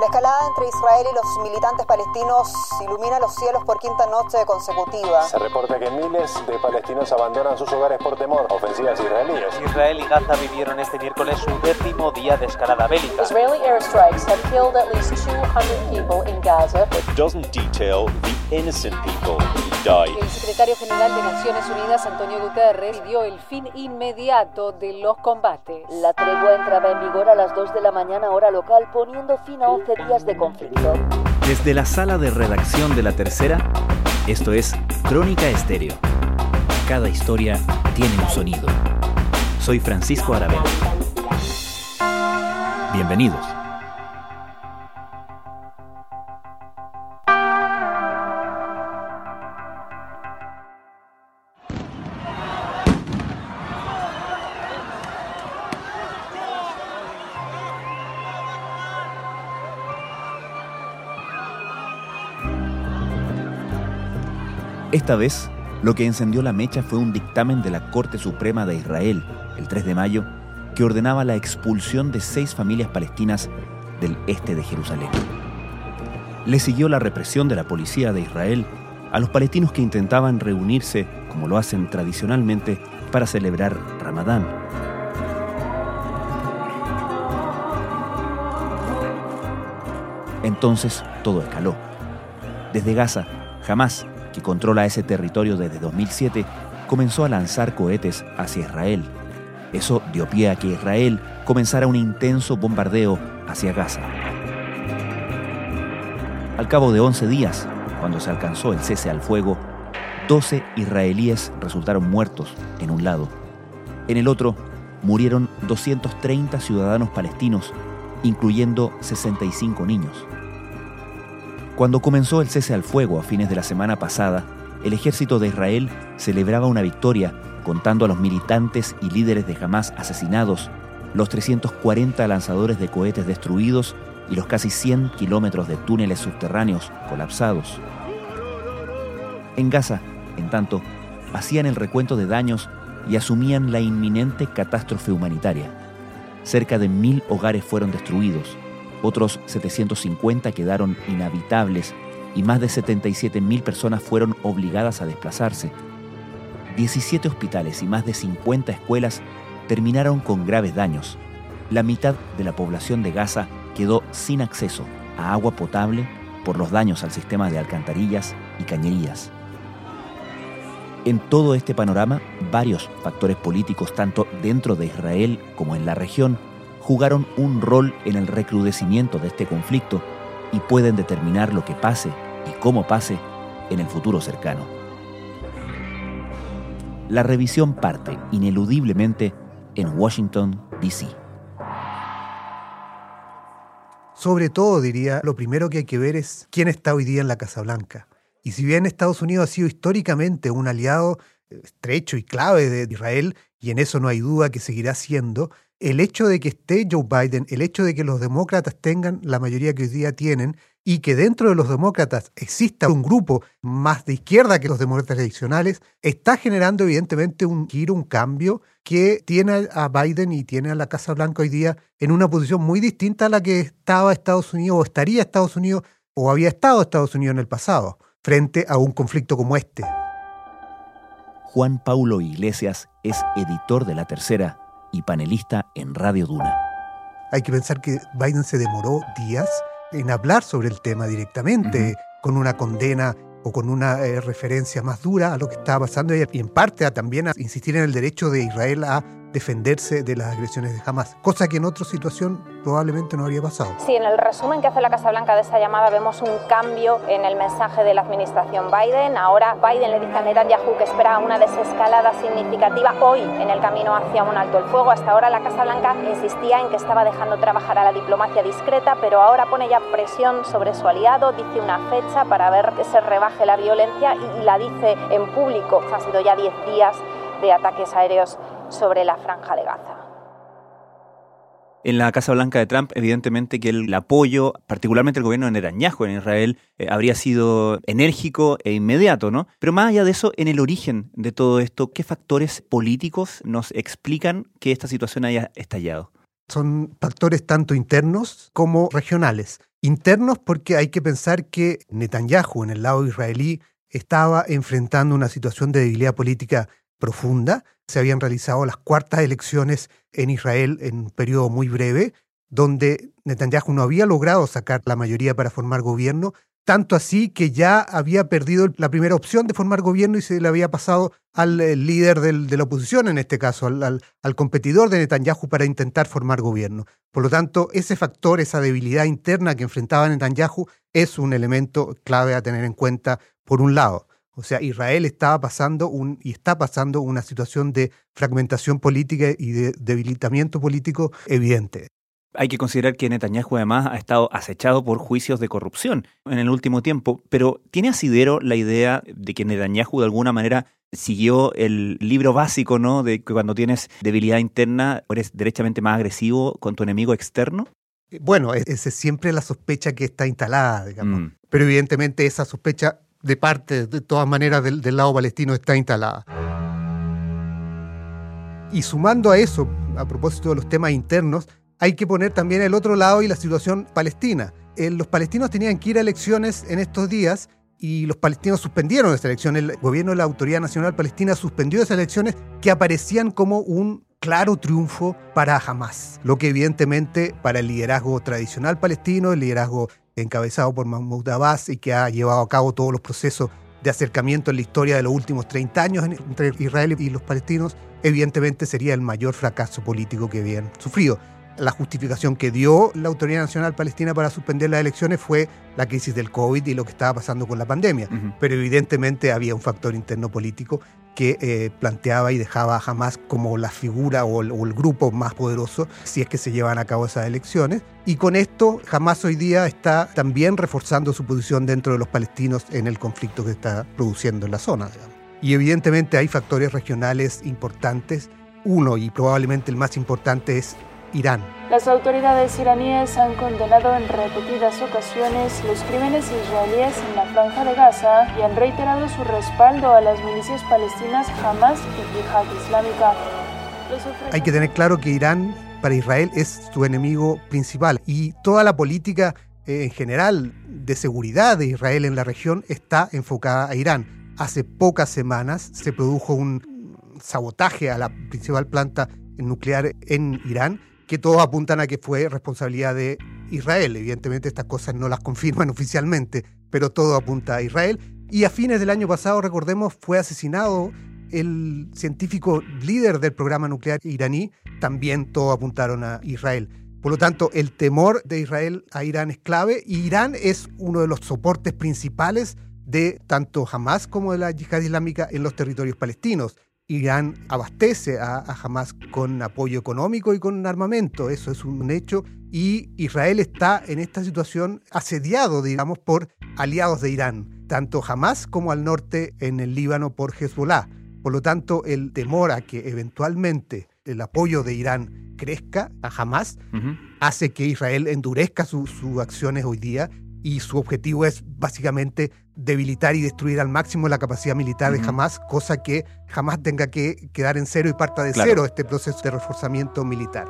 La escalada entre Israel y los militantes palestinos ilumina los cielos por quinta noche consecutiva. Se reporta que miles de palestinos abandonan sus hogares por temor a ofensivas israelíes. Israel y Gaza vivieron este miércoles su décimo día de escalada bélica. Israeli airstrikes have killed at least 200 people in Gaza. But doesn't detail the innocent people El secretario general de Naciones Unidas, Antonio Guterres, pidió el fin inmediato de los combates. La tregua entraba en vigor a las 2 de la mañana hora local, poniendo fin a 11 días de conflicto. Desde la sala de redacción de La Tercera, esto es Crónica Estéreo. Cada historia tiene un sonido. Soy Francisco Aravena. Bienvenidos. Esta vez, lo que encendió la mecha fue un dictamen de la Corte Suprema de Israel, el 3 de mayo, que ordenaba la expulsión de seis familias palestinas del este de Jerusalén. Le siguió la represión de la policía de Israel a los palestinos que intentaban reunirse, como lo hacen tradicionalmente, para celebrar Ramadán. Entonces todo escaló. Desde Gaza, jamás que controla ese territorio desde 2007, comenzó a lanzar cohetes hacia Israel. Eso dio pie a que Israel comenzara un intenso bombardeo hacia Gaza. Al cabo de 11 días, cuando se alcanzó el cese al fuego, 12 israelíes resultaron muertos en un lado. En el otro, murieron 230 ciudadanos palestinos, incluyendo 65 niños. Cuando comenzó el cese al fuego a fines de la semana pasada, el ejército de Israel celebraba una victoria contando a los militantes y líderes de Hamas asesinados, los 340 lanzadores de cohetes destruidos y los casi 100 kilómetros de túneles subterráneos colapsados. En Gaza, en tanto, hacían el recuento de daños y asumían la inminente catástrofe humanitaria. Cerca de mil hogares fueron destruidos, otros 750 quedaron inhabitables y más de 77.000 personas fueron obligadas a desplazarse. 17 hospitales y más de 50 escuelas terminaron con graves daños. La mitad de la población de Gaza quedó sin acceso a agua potable por los daños al sistema de alcantarillas y cañerías. En todo este panorama, varios factores políticos, tanto dentro de Israel como en la región, jugaron un rol en el recrudecimiento de este conflicto y pueden determinar lo que pase y cómo pase en el futuro cercano. La revisión parte ineludiblemente en Washington, D.C. Sobre todo, diría, lo primero que hay que ver es quién está hoy día en la Casa Blanca. Y si bien Estados Unidos ha sido históricamente un aliado estrecho y clave de Israel, y en eso no hay duda que seguirá siendo, el hecho de que esté Joe Biden, el hecho de que los demócratas tengan la mayoría que hoy día tienen y que dentro de los demócratas exista un grupo más de izquierda que los demócratas tradicionales, está generando evidentemente un giro, un cambio que tiene a Biden y tiene a la Casa Blanca hoy día en una posición muy distinta a la que estaba Estados Unidos o estaría Estados Unidos o había estado Estados Unidos en el pasado frente a un conflicto como este. Juan Paulo Iglesias es editor de La Tercera y panelista en Radio Duna. Hay que pensar que Biden se demoró días en hablar sobre el tema directamente, con una condena o con una eh, referencia más dura a lo que estaba pasando y en parte a, también a insistir en el derecho de Israel a defenderse de las agresiones de Hamas, cosa que en otra situación probablemente no habría pasado. Sí, en el resumen que hace la Casa Blanca de esa llamada vemos un cambio en el mensaje de la administración Biden. Ahora Biden le dice a Netanyahu que espera una desescalada significativa hoy en el camino hacia un alto el fuego. Hasta ahora la Casa Blanca insistía en que estaba dejando trabajar a la diplomacia discreta, pero ahora pone ya presión sobre su aliado, dice una fecha para ver que se rebaje la violencia y, la dice en público. Han sido ya 10 días de ataques aéreos sobre la franja de Gaza. En la Casa Blanca de Trump, evidentemente que el apoyo, particularmente el gobierno de Netanyahu en Israel, eh, habría sido enérgico e inmediato, ¿no? Pero más allá de eso, en el origen de todo esto, ¿qué factores políticos nos explican que esta situación haya estallado? Son factores tanto internos como regionales. Internos porque hay que pensar que Netanyahu en el lado israelí estaba enfrentando una situación de debilidad política profunda. Se habían realizado las cuartas elecciones en Israel en un periodo muy breve, donde Netanyahu no había logrado sacar la mayoría para formar gobierno, tanto así que ya había perdido la primera opción de formar gobierno y se le había pasado al eh, líder de la oposición, en este caso, al, al, competidor de Netanyahu para intentar formar gobierno. Por lo tanto, ese factor, esa debilidad interna que enfrentaba Netanyahu es un elemento clave a tener en cuenta, por un lado. O sea, Israel estaba pasando un, y está pasando una situación de fragmentación política y de debilitamiento político evidente. Hay que considerar que Netanyahu además ha estado acechado por juicios de corrupción en el último tiempo, pero ¿tiene asidero la idea de que Netanyahu de alguna manera siguió el libro básico, ¿no? De que cuando tienes debilidad interna eres derechamente más agresivo con tu enemigo externo? Bueno, e-, esa es siempre la sospecha que está instalada, digamos. Mm. Pero evidentemente esa sospecha de parte, de todas maneras, del, lado palestino está instalada. Y sumando a eso, a propósito de los temas internos, hay que poner también el otro lado y la situación palestina. Eh, los palestinos tenían que ir a elecciones en estos días y los palestinos suspendieron esa elección. El gobierno de la Autoridad Nacional Palestina suspendió esas elecciones que aparecían como un claro triunfo para Hamas, lo que evidentemente para el liderazgo tradicional palestino, el liderazgo encabezado por Mahmoud Abbas y que ha llevado a cabo todos los procesos de acercamiento en la historia de los últimos 30 años entre Israel y los palestinos, evidentemente sería el mayor fracaso político que habían sufrido la justificación que dio la Autoridad Nacional Palestina para suspender las elecciones fue la crisis del COVID y lo que estaba pasando con la pandemia. Pero evidentemente había un factor interno político que eh, planteaba y dejaba a Hamas como la figura o el, grupo más poderoso si es que se llevan a cabo esas elecciones. Y con esto, Hamas hoy día está también reforzando su posición dentro de los palestinos en el conflicto que está produciendo en la zona. Y evidentemente hay factores regionales importantes. Uno, y probablemente el más importante, es Irán. Las autoridades iraníes han condenado en repetidas ocasiones los crímenes israelíes en la franja de Gaza y han reiterado su respaldo a las milicias palestinas Hamas y Yihad Islámica. Hay que tener claro que Irán para Israel es su enemigo principal y toda la política eh, en general de seguridad de Israel en la región está enfocada a Irán. Hace pocas semanas se produjo un sabotaje a la principal planta nuclear en Irán que todos apuntan a que fue responsabilidad de Israel. Evidentemente estas cosas no las confirman oficialmente, pero todo apunta a Israel. Y a fines del año pasado, recordemos, fue asesinado el científico líder del programa nuclear iraní, también todos apuntaron a Israel. Por lo tanto, el temor de Israel a Irán es clave y Irán es uno de los soportes principales de tanto Hamas como de la yihad islámica en los territorios palestinos. Irán abastece a, Hamas con apoyo económico y con armamento, eso es un hecho, y Israel está en esta situación asediado, digamos, por aliados de Irán, tanto Hamas como al norte en el Líbano por Hezbollah. Por lo tanto, el temor a que eventualmente el apoyo de Irán crezca a Hamas hace que Israel endurezca sus acciones hoy día y su objetivo es básicamente debilitar y destruir al máximo la capacidad militar de Hamas, cosa que jamás tenga que quedar en cero y parta de cero este proceso de reforzamiento militar.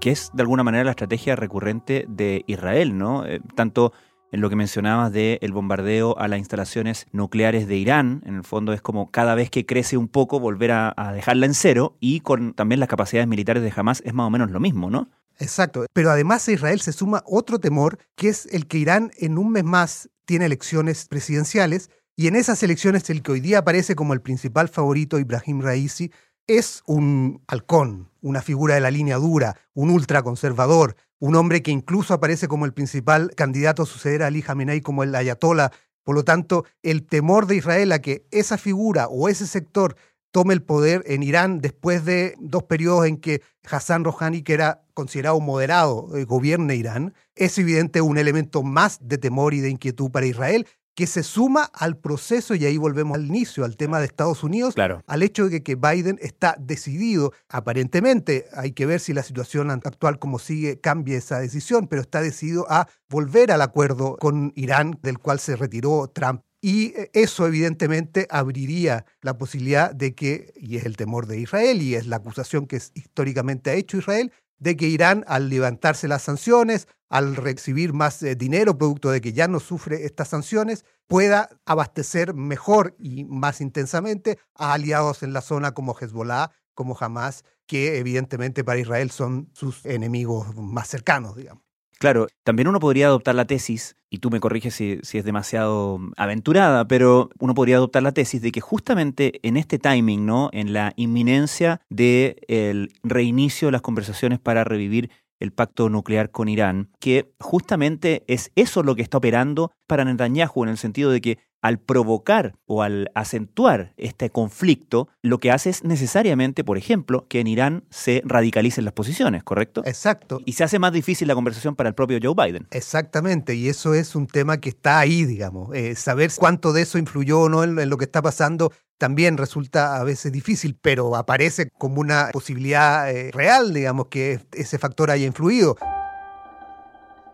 Que es de alguna manera la estrategia recurrente de Israel, ¿no? Eh, tanto en lo que mencionabas del el bombardeo a las instalaciones nucleares de Irán, en el fondo es como cada vez que crece un poco volver a, a dejarla en cero, y con también las capacidades militares de Hamas es más o menos lo mismo, ¿no? Exacto, pero además a Israel se suma otro temor, que es el que Irán en un mes más tiene elecciones presidenciales, y en esas elecciones el que hoy día aparece como el principal favorito, Ibrahim Raisi, es un halcón, una figura de la línea dura, un ultraconservador, un hombre que incluso aparece como el principal candidato a suceder a Ali Khamenei como el ayatollah. Por lo tanto, el temor de Israel a que esa figura o ese sector tome el poder en Irán después de dos periodos en que Hassan Rouhani, que era considerado moderado, eh, gobierne Irán, es evidente un elemento más de temor y de inquietud para Israel que se suma al proceso, y ahí volvemos al inicio, al tema de Estados Unidos, al hecho de que Biden está decidido, aparentemente, hay que ver si la situación actual como sigue cambia esa decisión, pero está decidido a volver al acuerdo con Irán, del cual se retiró Trump Y eh, eso evidentemente abriría la posibilidad de que, y es el temor de Israel, y es la acusación que históricamente ha hecho Israel, de que Irán, al levantarse las sanciones, al recibir más eh, dinero producto de que ya no sufre estas sanciones, pueda abastecer mejor y más intensamente a aliados en la zona como Hezbollah, como Hamas, que evidentemente para Israel son sus enemigos más cercanos, digamos. Claro, también uno podría adoptar la tesis, y tú me corriges si, es demasiado aventurada, pero uno podría adoptar la tesis de que justamente en este timing, ¿no? En la inminencia del reinicio de las conversaciones para revivir el pacto nuclear con Irán, que justamente es eso lo que está operando para Netanyahu en el sentido de que al provocar o al acentuar este conflicto, lo que hace es necesariamente, por ejemplo, que en Irán se radicalicen las posiciones, ¿correcto? Exacto. Y se hace más difícil la conversación para el propio Joe Biden. Exactamente, y eso es un tema que está ahí, digamos. Eh, saber cuánto de eso influyó o no en, lo que está pasando también resulta a veces difícil, pero aparece como una posibilidad eh, real, digamos, que ese factor haya influido.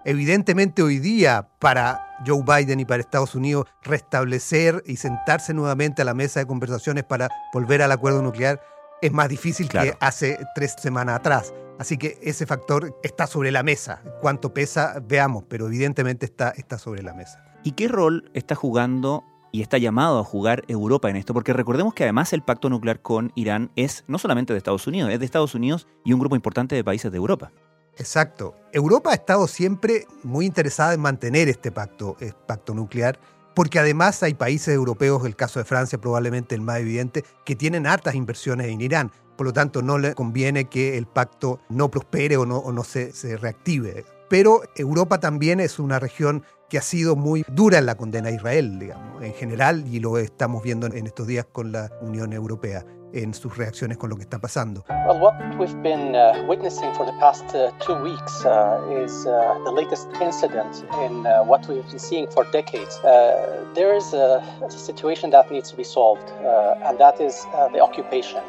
Evidentemente hoy día para Joe Biden y para Estados Unidos restablecer y sentarse nuevamente a la mesa de conversaciones para volver al acuerdo nuclear es más difícil que hace tres semanas atrás. Así que ese factor está sobre la mesa. Cuánto pesa, veamos, pero evidentemente está, está sobre la mesa. ¿Y qué rol está jugando y está llamado a jugar Europa en esto? Porque recordemos que además el pacto nuclear con Irán es no solamente de Estados Unidos, es de Estados Unidos y un grupo importante de países de Europa. Exacto. Europa ha estado siempre muy interesada en mantener este pacto, este pacto nuclear, porque además hay países europeos, el caso de Francia probablemente el más evidente, que tienen hartas inversiones en Irán. Por lo tanto, no le conviene que el pacto no prospere o no, se, se reactive. Pero Europa también es una región que ha sido muy dura en la condena a Israel, digamos, en general, y lo estamos viendo en estos días con la Unión Europea en sus reacciones con lo que está pasando. Well, what we've been uh, witnessing for the past uh, two weeks uh, is uh, the latest incident in uh, what we've been seeing for decades. Uh, there is a, a, situation that needs to be solved, and that is the occupation.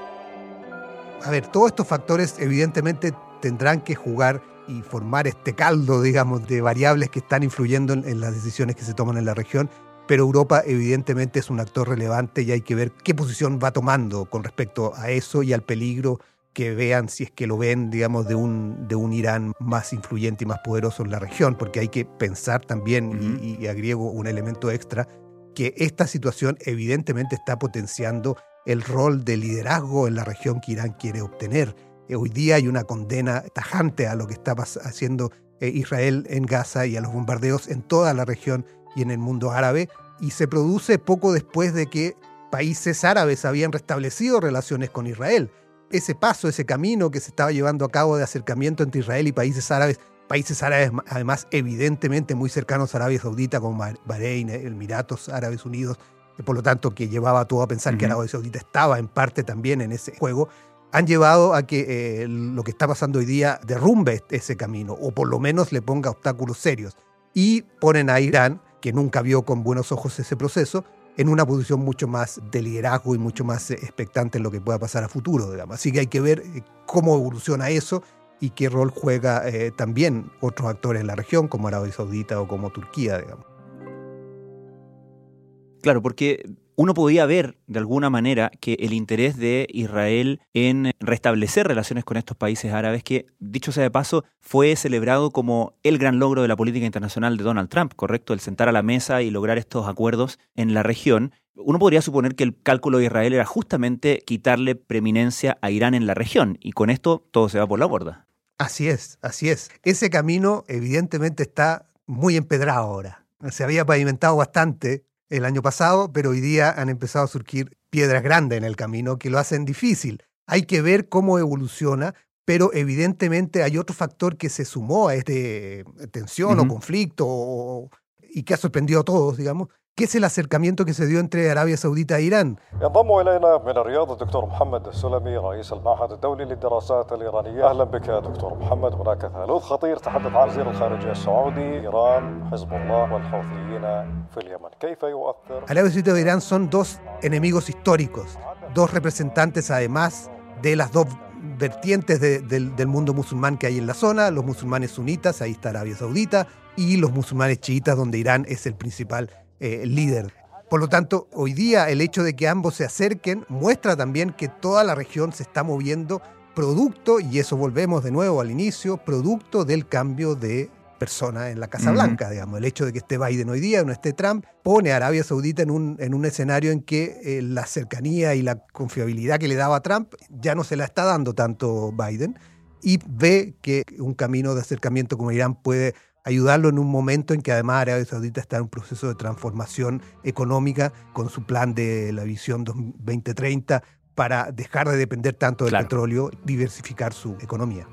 A ver, todos estos factores evidentemente tendrán que jugar y formar este caldo, digamos, de variables que están influyendo en, en las decisiones que se toman en la región pero Europa evidentemente es un actor relevante y hay que ver qué posición va tomando con respecto a eso y al peligro que vean, si es que lo ven, digamos, de un, de un Irán más influyente y más poderoso en la región, porque hay que pensar también, y, agrego un elemento extra, que esta situación evidentemente está potenciando el rol de liderazgo en la región que Irán quiere obtener. Eh, hoy día hay una condena tajante a lo que está haciendo eh, Israel en Gaza y a los bombardeos en toda la región y en el mundo árabe, y se produce poco después de que países árabes habían restablecido relaciones con Israel. Ese paso, ese camino que se estaba llevando a cabo de acercamiento entre Israel y países árabes, países árabes además evidentemente muy cercanos a Arabia Saudita como Bahrein, Emiratos Árabes Unidos, por lo tanto que llevaba a todo a pensar que Arabia Saudita estaba en parte también en ese juego, han llevado a que eh, lo que está pasando hoy día derrumbe ese camino o por lo menos le ponga obstáculos serios y ponen a Irán que nunca vio con buenos ojos ese proceso, en una posición mucho más de liderazgo y mucho más eh, expectante en lo que pueda pasar a futuro, digamos. Así que hay que ver eh, cómo evoluciona eso y qué rol juega eh, también otros actores en la región, como Arabia Saudita o como Turquía, digamos. Claro, porque uno podía ver de alguna manera que el interés de Israel en restablecer relaciones con estos países árabes, que dicho sea de paso, fue celebrado como el gran logro de la política internacional de Donald Trump, ¿correcto? El sentar a la mesa y lograr estos acuerdos en la región. Uno podría suponer que el cálculo de Israel era justamente quitarle preeminencia a Irán en la región, y con esto todo se va por la borda. Así es, así es. Ese camino evidentemente está muy empedrado ahora. Se había pavimentado bastante el año pasado, pero hoy día han empezado a surgir piedras grandes en el camino que lo hacen difícil. Hay que ver cómo evoluciona, pero evidentemente hay otro factor que se sumó a esta tensión o conflicto y que ha sorprendido a todos, digamos, que es el acercamiento que se dio entre Arabia Saudita e Irán. Arabia Saudita e Irán son dos enemigos históricos, dos representantes además de las dos vertientes del mundo musulmán que hay en la zona, los musulmanes sunitas, ahí está Arabia Saudita, y los musulmanes chiitas, donde Irán es el principal eh, líder. Por lo tanto, hoy día el hecho de que ambos se acerquen muestra también que toda la región se está moviendo producto, y eso volvemos de nuevo al inicio, producto del cambio de persona en la Casa Blanca, digamos. El hecho de que esté Biden hoy día, no esté Trump, pone a Arabia Saudita en un, en un escenario en que eh, la cercanía y la confiabilidad que le daba Trump ya no se la está dando tanto Biden y ve que un camino de acercamiento como Irán puede ayudarlo en un momento en que además Arabia Saudita está en un proceso de transformación económica con su plan de la visión 2030 para dejar de depender tanto del petróleo, diversificar su economía.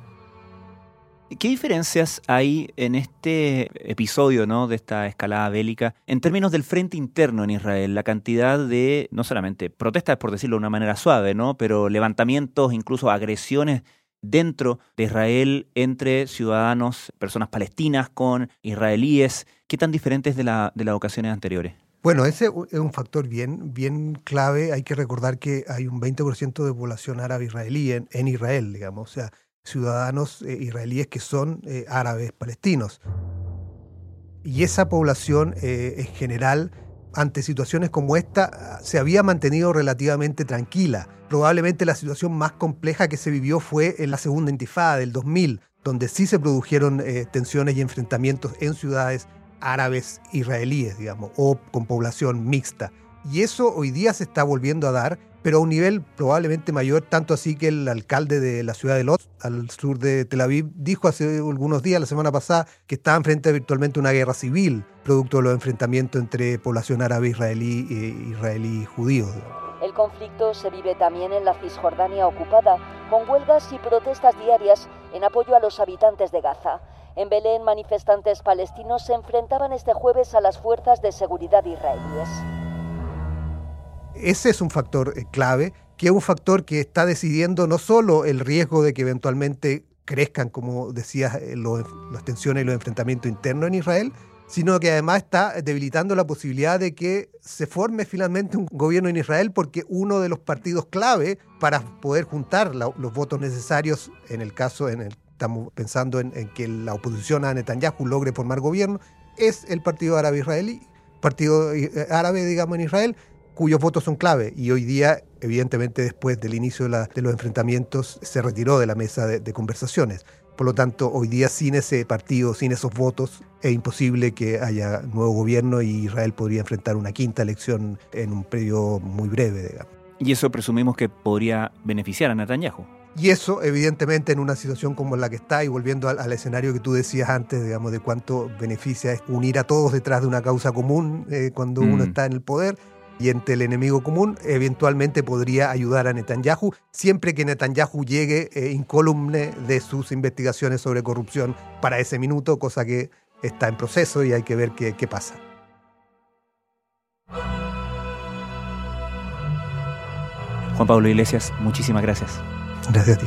¿Qué diferencias hay en este episodio ¿no? de esta escalada bélica en términos del frente interno en Israel? La cantidad de, no solamente protestas, por decirlo de una manera suave, ¿no? pero levantamientos, incluso agresiones dentro de Israel entre ciudadanos, personas palestinas con israelíes. ¿Qué tan diferentes de, la, de las ocasiones anteriores? Bueno, ese es un factor bien, bien clave. Hay que recordar que hay un 20% de población árabe israelí en, Israel, digamos. O sea, ciudadanos eh, israelíes que son eh, árabes palestinos. Y esa población eh, en general, ante situaciones como esta, se había mantenido relativamente tranquila. Probablemente la situación más compleja que se vivió fue en la segunda intifada del 2000, donde sí se produjeron tensiones y enfrentamientos en ciudades árabes israelíes, digamos, o con población mixta. Y eso hoy día se está volviendo a dar pero a un nivel probablemente mayor, tanto así que el alcalde de la ciudad de Lod, al sur de Tel Aviv, dijo hace algunos días, la semana pasada, que estaba enfrente virtualmente a una guerra civil, producto de los enfrentamientos entre población árabe israelí e israelí judío. El conflicto se vive también en la Cisjordania ocupada, con huelgas y protestas diarias en apoyo a los habitantes de Gaza. En Belén, manifestantes palestinos se enfrentaban este jueves a las fuerzas de seguridad israelíes. Ese es un factor eh, clave, que es un factor que está decidiendo no solo el riesgo de que eventualmente crezcan, como decías, eh, las tensiones y los enfrentamientos internos en Israel, sino que además está debilitando la posibilidad de que se forme finalmente un gobierno en Israel porque uno de los partidos clave para poder juntar los votos necesarios, en el caso, en el, estamos pensando en, que la oposición a Netanyahu logre formar gobierno, es el Partido Árabe Israelí, Partido eh, Árabe, digamos, en Israel, cuyos votos son clave. Y hoy día, evidentemente, después del inicio de, los enfrentamientos, se retiró de la mesa de, conversaciones. Por lo tanto, hoy día sin ese partido, sin esos votos, es imposible que haya nuevo gobierno y Israel podría enfrentar una quinta elección en un periodo muy breve. Digamos. Y eso presumimos que podría beneficiar a Netanyahu. Y eso, evidentemente, en una situación como la que está, y volviendo al, escenario que tú decías antes, digamos, de cuánto beneficia es unir a todos detrás de una causa común eh, cuando uno mm. está en el poder, y entre el enemigo común, eventualmente podría ayudar a Netanyahu, siempre que Netanyahu llegue eh, incólume de sus investigaciones sobre corrupción para ese minuto, cosa que está en proceso y hay que ver qué, qué pasa. Juan Pablo Iglesias, muchísimas gracias. Gracias a ti.